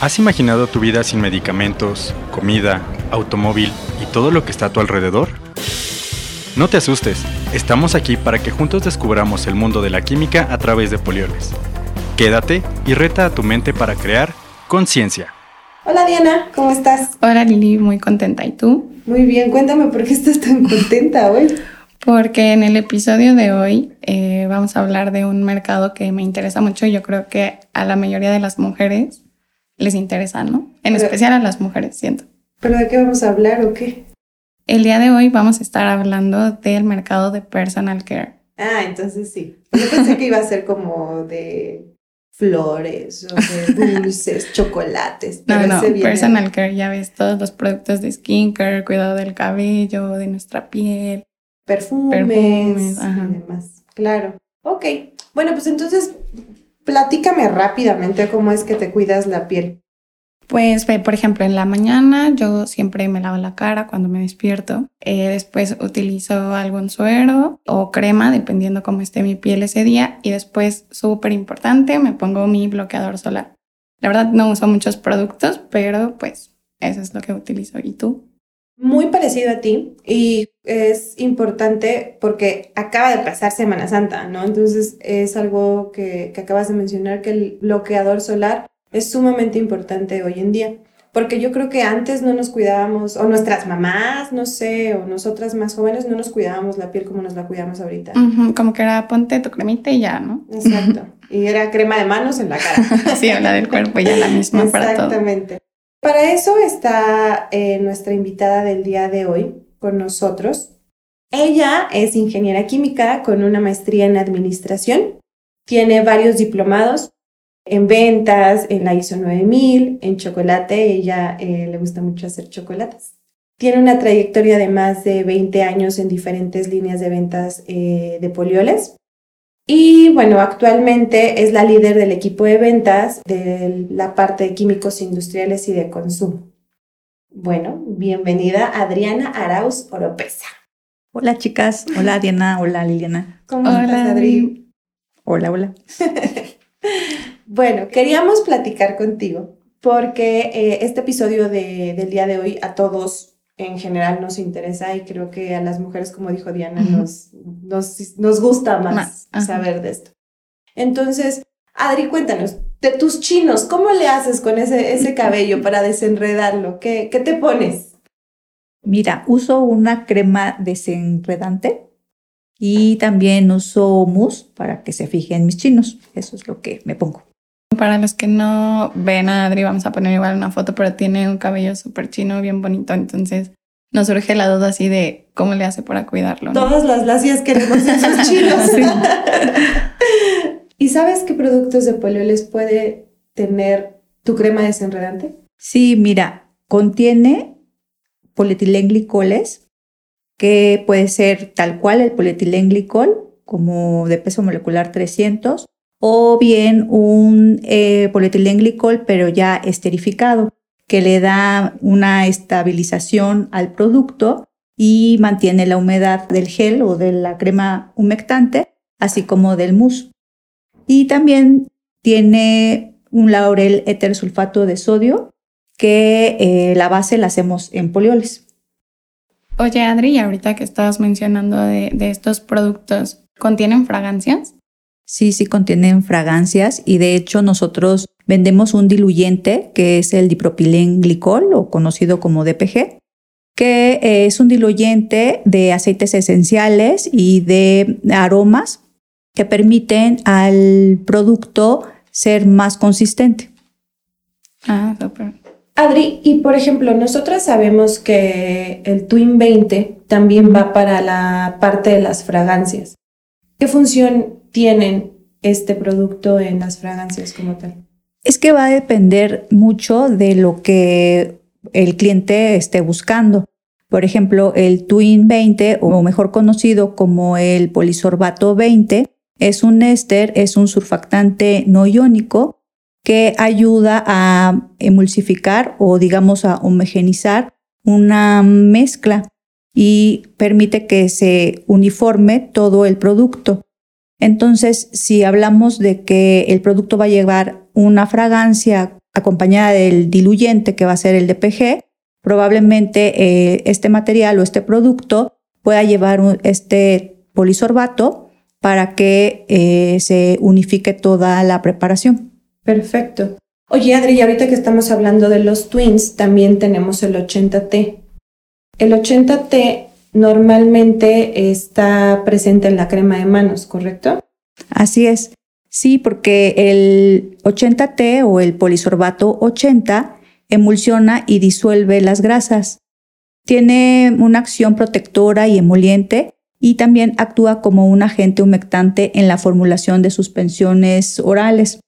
¿Has imaginado tu vida sin medicamentos, comida, automóvil y todo lo que está a tu alrededor? No te asustes, estamos aquí para que juntos descubramos el mundo de la química a través de polioles. Quédate y reta a tu mente para crear conciencia. Hola Diana, ¿cómo estás? Hola Lili, muy contenta. ¿Y tú? Muy bien, cuéntame por qué estás tan contenta hoy. Porque en el episodio de hoy eh, vamos a hablar de un mercado que me interesa mucho y yo creo que a la mayoría de las mujeres les interesa, ¿no? En especial a las mujeres, siento. ¿Pero de qué vamos a hablar o qué? El día de hoy vamos a estar hablando del mercado de personal care. Ah, entonces sí. Yo pensé que iba a ser como de flores o de dulces, chocolates. No, no, personal care, ya ves, todos los productos de skincare, cuidado del cabello, de nuestra piel. Perfumes, perfumes y demás. Claro. Ok. Bueno, pues entonces Platícame rápidamente cómo es que te cuidas la piel. Pues, por ejemplo, en la mañana yo siempre me lavo la cara cuando me despierto. Eh, después utilizo algún suero o crema, dependiendo cómo esté mi piel ese día. Y después, súper importante, me pongo mi bloqueador solar. La verdad no uso muchos productos, pero pues eso es lo que utilizo. ¿Y tú? Muy parecido a ti y es importante porque acaba de pasar Semana Santa, ¿no? Entonces es algo que, acabas de mencionar, que el bloqueador solar es sumamente importante hoy en día. Porque yo creo que antes no nos cuidábamos, o nuestras mamás, no sé, o nosotras más jóvenes no nos cuidábamos la piel como nos la cuidamos ahorita. como que era ponte tu cremita y ya, ¿no? Exacto. Y era crema de manos en la cara. sí, la del cuerpo ya la misma para todo. Exactamente. Para eso está eh, nuestra invitada del día de hoy con nosotros. Ella es ingeniera química con una maestría en administración. Tiene varios diplomados en ventas, en la ISO 9000, en chocolate. Ella eh, le gusta mucho hacer chocolates. Tiene una trayectoria de más de 20 años en diferentes líneas de ventas eh, de polioles. Y bueno, actualmente es la líder del equipo de ventas de la parte de químicos industriales y de consumo. Bueno, bienvenida Adriana Arauz Oropesa. Hola chicas, hola Diana, hola Liliana. ¿Cómo estás Adri? Hola, hola. bueno, queríamos platicar contigo porque eh, este episodio del día de hoy a todos en general nos interesa y creo que a las mujeres, como dijo Diana, nos, nos, gusta más, saber de esto. Entonces, Adri, cuéntanos, de tus chinos, ¿cómo le haces con ese, ese cabello para desenredarlo? ¿Qué, ¿Qué te pones? Mira, uso una crema desenredante y también uso mousse para que se fijen mis chinos. Eso es lo que me pongo. Para los que no ven a Adri, vamos a poner igual una foto, pero tiene un cabello súper chino, bien bonito. Entonces nos surge la duda así de cómo le hace para cuidarlo. Todas las lacias queremos esos chinos. ¿Y sabes qué productos de polioles puede tener tu crema desenredante? Sí, mira, contiene polietilenglicoles, que puede ser tal cual el polietilenglicol, como de peso molecular 300, o bien un eh, polietilenglicol, pero ya esterificado, que le da una estabilización al producto y mantiene la humedad del gel o de la crema humectante, así como del mousse. Y también tiene un laurel sulfato de sodio, que eh, la base la hacemos en polioles. Oye, Adri, ahorita que estabas mencionando de, de estos productos, ¿contienen fragancias? Sí, sí contienen fragancias y de hecho nosotros vendemos un diluyente que es el dipropilenglicol o conocido como DPG, que es un diluyente de aceites esenciales y de aromas que permiten al producto ser más consistente. Ah, súper. Adri, y por ejemplo, nosotras sabemos que el Twin 20 también va para la parte de las fragancias. ¿Qué función tienen este producto en las fragancias como tal? Es que va a depender mucho de lo que el cliente esté buscando. Por ejemplo, el Twin 20, o mejor conocido como el polisorbato 20, es un éster, es un surfactante no iónico que ayuda a emulsificar o digamos a homogenizar una mezcla y permite que se uniforme todo el producto. Entonces, si hablamos de que el producto va a llevar una fragancia acompañada del diluyente que va a ser el DPG, probablemente eh, este material o este producto pueda llevar este polisorbato para que eh, se unifique toda la preparación. Perfecto. Oye, Adri, ahorita que estamos hablando de los twins, también tenemos el 80T. El 80T normalmente está presente en la crema de manos, ¿correcto? Así es. Sí, porque el 80T o el polisorbato 80 emulsiona y disuelve las grasas. Tiene una acción protectora y emoliente y también actúa como un agente humectante en la formulación de suspensiones orales.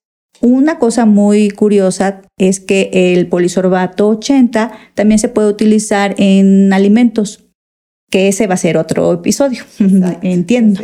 Una cosa muy curiosa es que el polisorbato 80 también se puede utilizar en alimentos, que ese va a ser otro episodio, entiendo.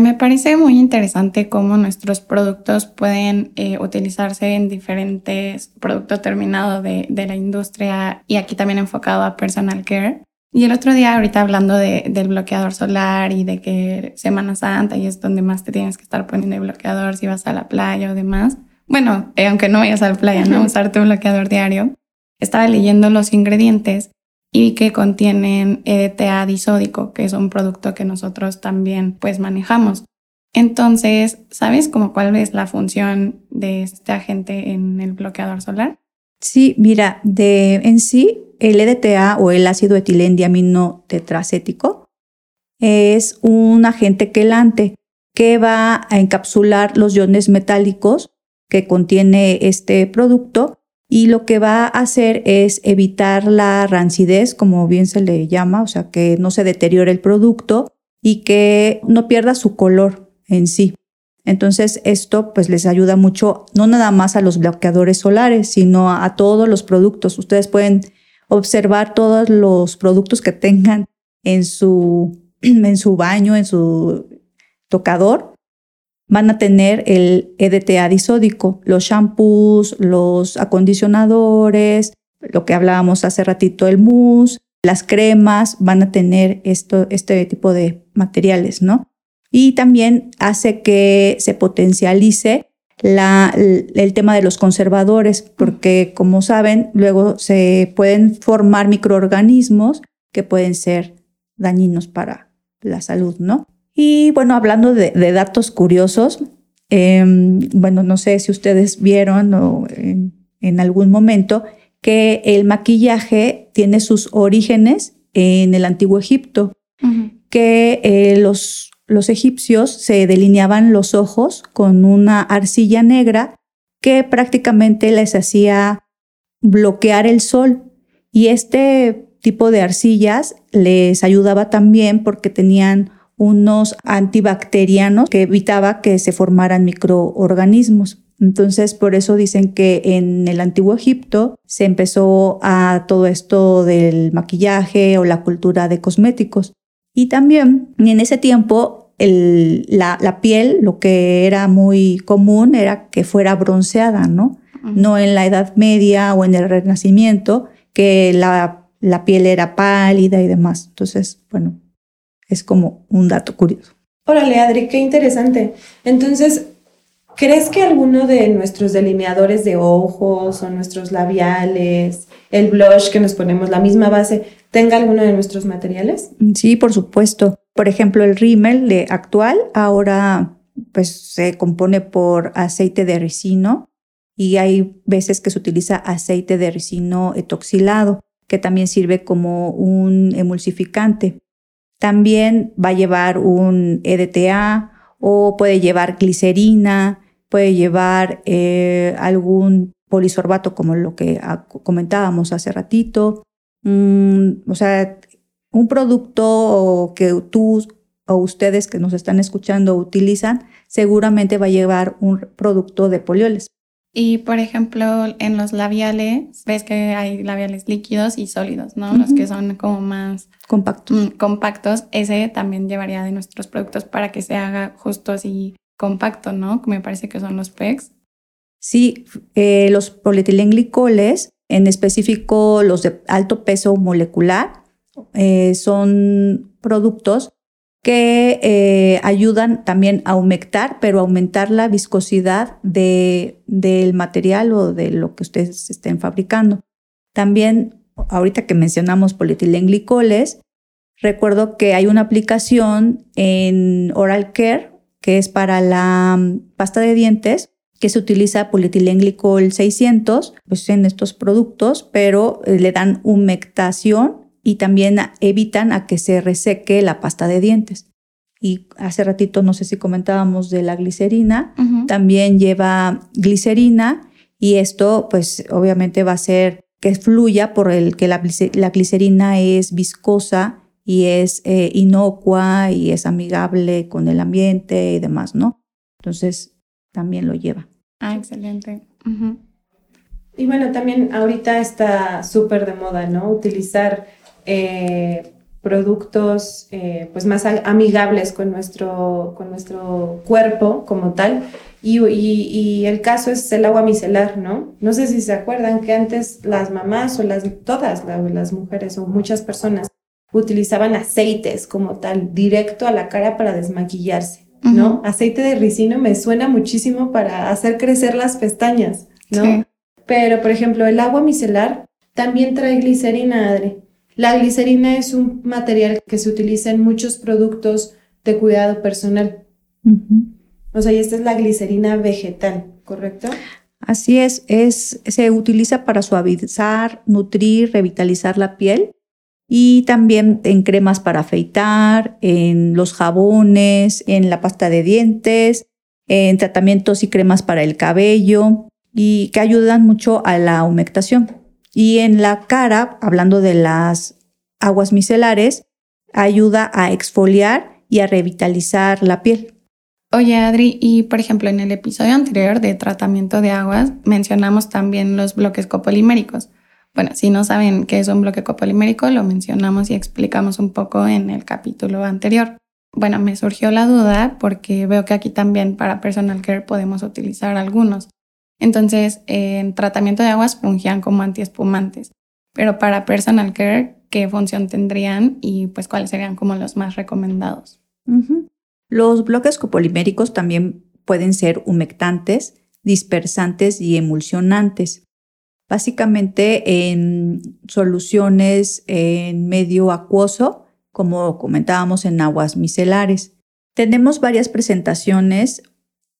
Me parece muy interesante cómo nuestros productos pueden eh, utilizarse en diferentes productos terminados de, de, la industria y aquí también enfocado a personal care. Y el otro día, ahorita hablando de, del bloqueador solar y de que Semana Santa y es donde más te tienes que estar poniendo el bloqueador si vas a la playa o demás. Bueno, eh, aunque no vayas a la playa, ¿no? Usar tu bloqueador diario. Estaba leyendo los ingredientes y que contienen EDTA disódico, que es un producto que nosotros también pues manejamos. Entonces, ¿sabes cómo cuál es la función de este agente en el bloqueador solar? Sí, mira, de en sí el EDTA o el ácido etilendiamino tetracético es un agente quelante que va a encapsular los iones metálicos que contiene este producto y lo que va a hacer es evitar la rancidez, como bien se le llama, o sea, que no se deteriore el producto y que no pierda su color en sí. Entonces, esto pues les ayuda mucho, no nada más a los bloqueadores solares, sino a, todos los productos. Ustedes pueden observar todos los productos que tengan en su, en su baño, en su tocador, van a tener el EDTA disódico, los shampoos, los acondicionadores, lo que hablábamos hace ratito, el mousse, las cremas van a tener esto, este tipo de materiales, ¿no? Y también hace que se potencialice la, el tema de los conservadores, porque como saben, luego se pueden formar microorganismos que pueden ser dañinos para la salud, ¿no? Y bueno, hablando de, datos curiosos, em, bueno, no sé si ustedes vieron o en, algún momento que el maquillaje tiene sus orígenes en el antiguo Egipto, que eh, los, los egipcios se delineaban los ojos con una arcilla negra que prácticamente les hacía bloquear el sol. Y este tipo de arcillas les ayudaba también porque tenían unos antibacterianos que evitaba que se formaran microorganismos. Entonces, por eso dicen que en el antiguo Egipto se empezó a todo esto del maquillaje o la cultura de cosméticos. Y también en ese tiempo la, la, piel, lo que era muy común era que fuera bronceada, ¿no? No en la Edad Media o en el Renacimiento, que la, la piel era pálida y demás. Entonces, bueno, es como un dato curioso. Órale, Adri, qué interesante. Entonces, ¿crees que alguno de nuestros delineadores de ojos o nuestros labiales, el blush que nos ponemos, la misma base, tenga alguno de nuestros materiales? Sí, por supuesto. Por ejemplo, el rímel de actual ahora pues se compone por aceite de ricino y hay veces que se utiliza aceite de ricino etoxilado, que también sirve como un emulsificante. También va a llevar un EDTA o puede llevar glicerina, puede llevar eh, algún polisorbato como lo que comentábamos hace ratito. Mm, o sea, un producto que tú o ustedes que nos están escuchando utilizan, seguramente va a llevar un producto de polioles. Y por ejemplo, en los labiales, ves que hay labiales líquidos y sólidos, ¿no? Los que son como más compactos. Mm, compactos, ese también llevaría de nuestros productos para que se haga justo así compacto, ¿no? Me parece que son los PECs. Sí, eh, los polietilenglicoles, en específico los de alto peso molecular, eh, son productos que eh, ayudan también a humectar, pero aumentar la viscosidad de, del material o de lo que ustedes estén fabricando. También, ahorita que mencionamos polietilenglycoles, recuerdo que hay una aplicación en Oral Care que es para la mm, pasta de dientes, que se utiliza polietilenglicol 600 pues en estos productos, pero eh, le dan humectación y también evitan a que se reseque la pasta de dientes. Y hace ratito, no sé si comentábamos de la glicerina, también lleva glicerina y esto pues obviamente va a hacer que fluya por el que la, glicerina es viscosa y es eh, inocua y es amigable con el ambiente y demás, ¿no? Entonces también lo lleva. Ah, excelente. Y bueno, también ahorita está súper de moda, ¿no? Utilizar eh, productos eh, pues más amigables con nuestro, con nuestro cuerpo como tal. Y, y, el caso es el agua micelar, ¿no? No sé si se acuerdan que antes las mamás o las, todas las mujeres o muchas personas utilizaban aceites como tal, directo a la cara para desmaquillarse, ¿no? Aceite de ricino me suena muchísimo para hacer crecer las pestañas, ¿no? Pero, por ejemplo, el agua micelar también trae glicerina, Adri. La glicerina es un material que se utiliza en muchos productos de cuidado personal. O sea, y esta es la glicerina vegetal, ¿correcto? Así es, es, se utiliza para suavizar, nutrir, revitalizar la piel y también en cremas para afeitar, en los jabones, en la pasta de dientes, en tratamientos y cremas para el cabello y que ayudan mucho a la humectación. Y en la cara, hablando de las aguas micelares, ayuda a exfoliar y a revitalizar la piel. Oye, Adri, y por ejemplo, en el episodio anterior de tratamiento de aguas mencionamos también los bloques copoliméricos. Bueno, si no saben qué es un bloque copolimérico, lo mencionamos y explicamos un poco en el capítulo anterior. Bueno, me surgió la duda porque veo que aquí también para personal care podemos utilizar algunos. Entonces, en tratamiento de aguas fungían como antiespumantes, pero para personal care, ¿qué función tendrían y pues cuáles serían como los más recomendados? Los bloques copoliméricos también pueden ser humectantes, dispersantes y emulsionantes. Básicamente en soluciones en medio acuoso, como comentábamos en aguas micelares. Tenemos varias presentaciones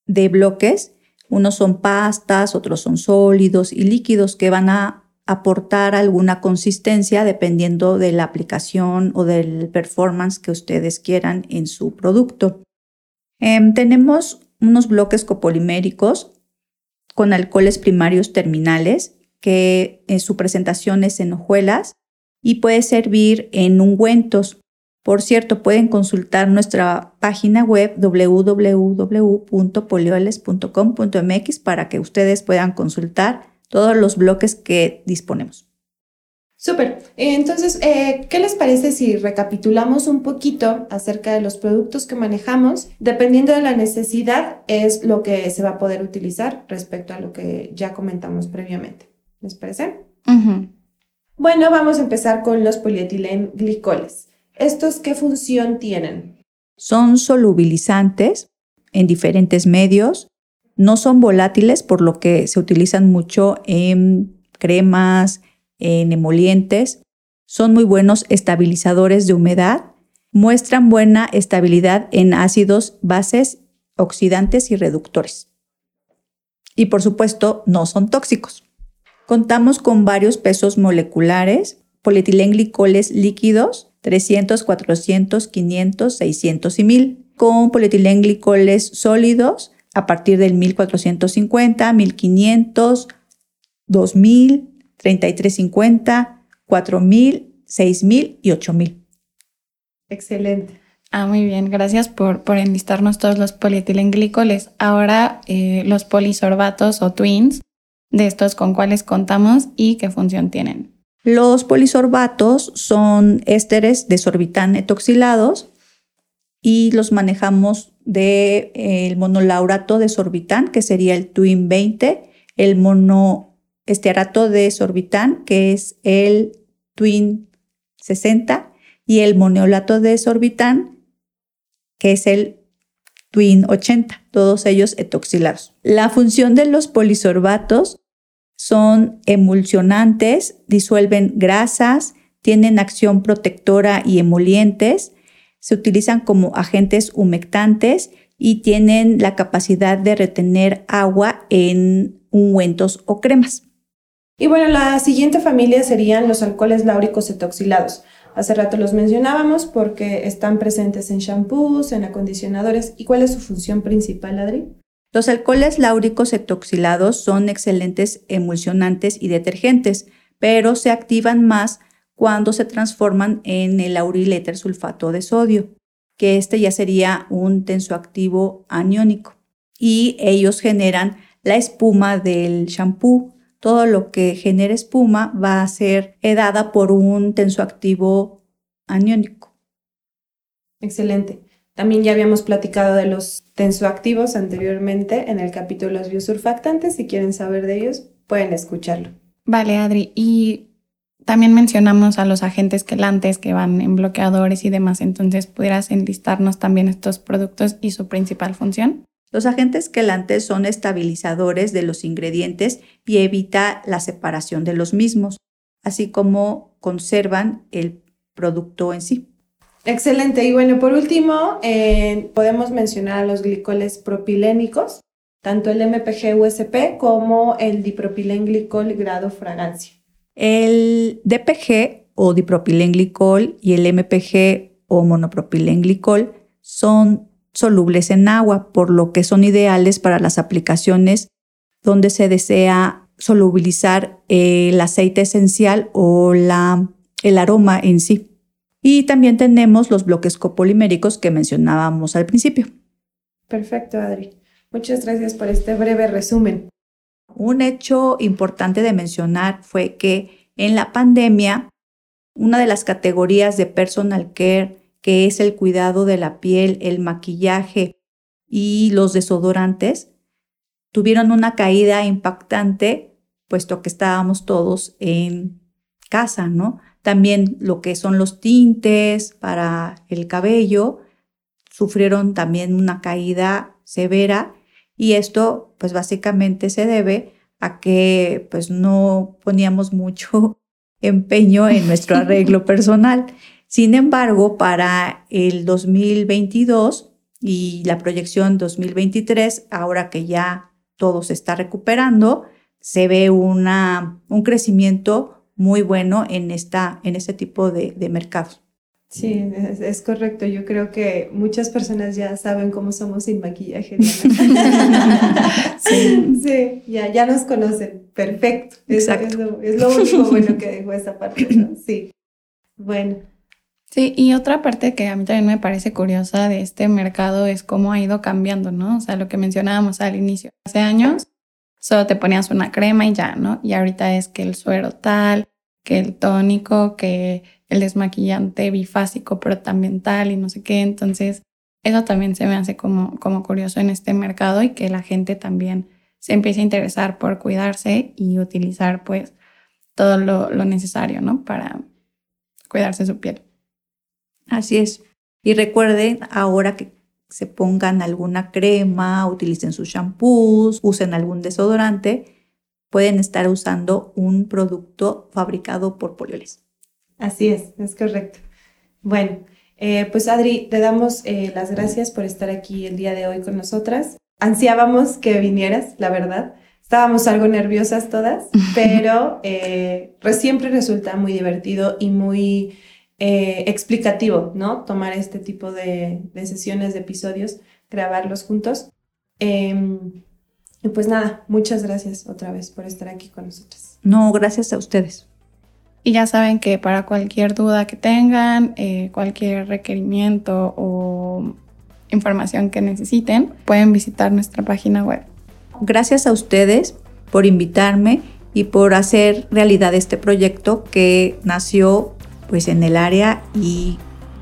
de bloques unos son pastas, otros son sólidos y líquidos que van a aportar alguna consistencia dependiendo de la aplicación o del performance que ustedes quieran en su producto. Em, tenemos unos bloques copoliméricos con alcoholes primarios terminales que en su presentación es en hojuelas y puede servir en ungüentos por cierto, pueden consultar nuestra página web www.polioles.com.mx para que ustedes puedan consultar todos los bloques que disponemos. Súper. Entonces, eh, ¿qué les parece si recapitulamos un poquito acerca de los productos que manejamos? Dependiendo de la necesidad, es lo que se va a poder utilizar respecto a lo que ya comentamos previamente. ¿Les parece? Bueno, vamos a empezar con los polietilenglycoles. ¿Estos qué función tienen? Son solubilizantes en diferentes medios, no son volátiles, por lo que se utilizan mucho en cremas, en emolientes, son muy buenos estabilizadores de humedad, muestran buena estabilidad en ácidos, bases, oxidantes y reductores. Y por supuesto, no son tóxicos. Contamos con varios pesos moleculares, polietilenglicoles líquidos, 300, 400, 500, 600 y 1000, con polietilenglicoles sólidos a partir del 1450, 1500, 2000, 3350, 4000, 6000 y 8000. Excelente. Ah, muy bien. Gracias por, por enlistarnos todos los polietilenglycoles. Ahora, eh, los polisorbatos o twins, de estos con cuáles contamos y qué función tienen. Los polisorbatos son ésteres de sorbitán etoxilados y los manejamos del de, monolaurato de sorbitán, que sería el Twin 20, el monoestearato de sorbitán, que es el Twin 60, y el moneolato de sorbitán, que es el Twin 80, todos ellos etoxilados. La función de los polisorbatos son emulsionantes, disuelven grasas, tienen acción protectora y emolientes, se utilizan como agentes humectantes y tienen la capacidad de retener agua en ungüentos o cremas. Y bueno, la siguiente familia serían los alcoholes láuricos etoxilados. Hace rato los mencionábamos porque están presentes en shampoos, en acondicionadores. ¿Y cuál es su función principal, Adri? Los alcoholes láuricos etoxilados son excelentes emulsionantes y detergentes, pero se activan más cuando se transforman en el lauriléter sulfato de sodio, que este ya sería un tensoactivo aniónico. Y ellos generan la espuma del shampoo. Todo lo que genere espuma va a ser dada por un tensoactivo aniónico. Excelente. También ya habíamos platicado de los tensoactivos anteriormente en el capítulo de los biosurfactantes. Si quieren saber de ellos, pueden escucharlo. Vale, Adri. Y también mencionamos a los agentes quelantes que van en bloqueadores y demás. Entonces, ¿pudieras enlistarnos también estos productos y su principal función? Los agentes quelantes son estabilizadores de los ingredientes y evita la separación de los mismos, así como conservan el producto en sí. Excelente. Y bueno, por último, eh, podemos mencionar los glicoles propilénicos, tanto el MPG-USP como el dipropilenglicol grado fragancia. El DPG o dipropilenglicol y el MPG o monopropilenglicol son solubles en agua, por lo que son ideales para las aplicaciones donde se desea solubilizar el aceite esencial o la, el aroma en sí. Y también tenemos los bloques copoliméricos que mencionábamos al principio. Perfecto, Adri. Muchas gracias por este breve resumen. Un hecho importante de mencionar fue que en la pandemia, una de las categorías de personal care que es el cuidado de la piel, el maquillaje y los desodorantes, tuvieron una caída impactante, puesto que estábamos todos en casa, ¿no? También lo que son los tintes para el cabello sufrieron también una caída severa y esto pues básicamente se debe a que pues no poníamos mucho empeño en nuestro arreglo personal. Sin embargo, para el 2022 y la proyección 2023, ahora que ya todo se está recuperando, se ve una, un crecimiento muy bueno en, esta, en este tipo de, de mercados. Sí, es, correcto. Yo creo que muchas personas ya saben cómo somos sin maquillaje. sí, sí ya, ya nos conocen. Perfecto. Exacto. Es, lo, único bueno que dejó esa parte. Sí. Bueno. Sí, y otra parte que a mí también me parece curiosa de este mercado es cómo ha ido cambiando, ¿no? O sea, lo que mencionábamos al inicio. Hace años solo te ponías una crema y ya, ¿no? Y ahorita es que el suero tal, que el tónico, que el desmaquillante bifásico, pero también tal y no sé qué. Entonces, eso también se me hace como, como curioso en este mercado y que la gente también se empiece a interesar por cuidarse y utilizar pues todo lo, lo necesario, ¿no? Para cuidarse su piel. Así es. Y recuerden ahora que se pongan alguna crema, utilicen sus shampoos, usen algún desodorante, pueden estar usando un producto fabricado por Polioles. Así es, es correcto. Bueno, eh, pues Adri, te damos eh, las gracias por estar aquí el día de hoy con nosotras. Ansiábamos que vinieras, la verdad. Estábamos algo nerviosas todas, pero eh, siempre resulta muy divertido y muy eh, explicativo, ¿no? Tomar este tipo de, sesiones, de episodios, grabarlos juntos. Em, y pues nada, muchas gracias otra vez por estar aquí con nosotros. No, gracias a ustedes. Y ya saben que para cualquier duda que tengan, eh, cualquier requerimiento o información que necesiten, pueden visitar nuestra página web. Gracias a ustedes por invitarme y por hacer realidad este proyecto que nació pues en el área y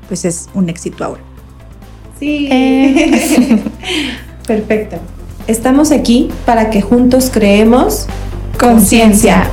pues es un éxito ahora. Sí. Eh. Perfecto. Estamos aquí para que juntos creemos conciencia.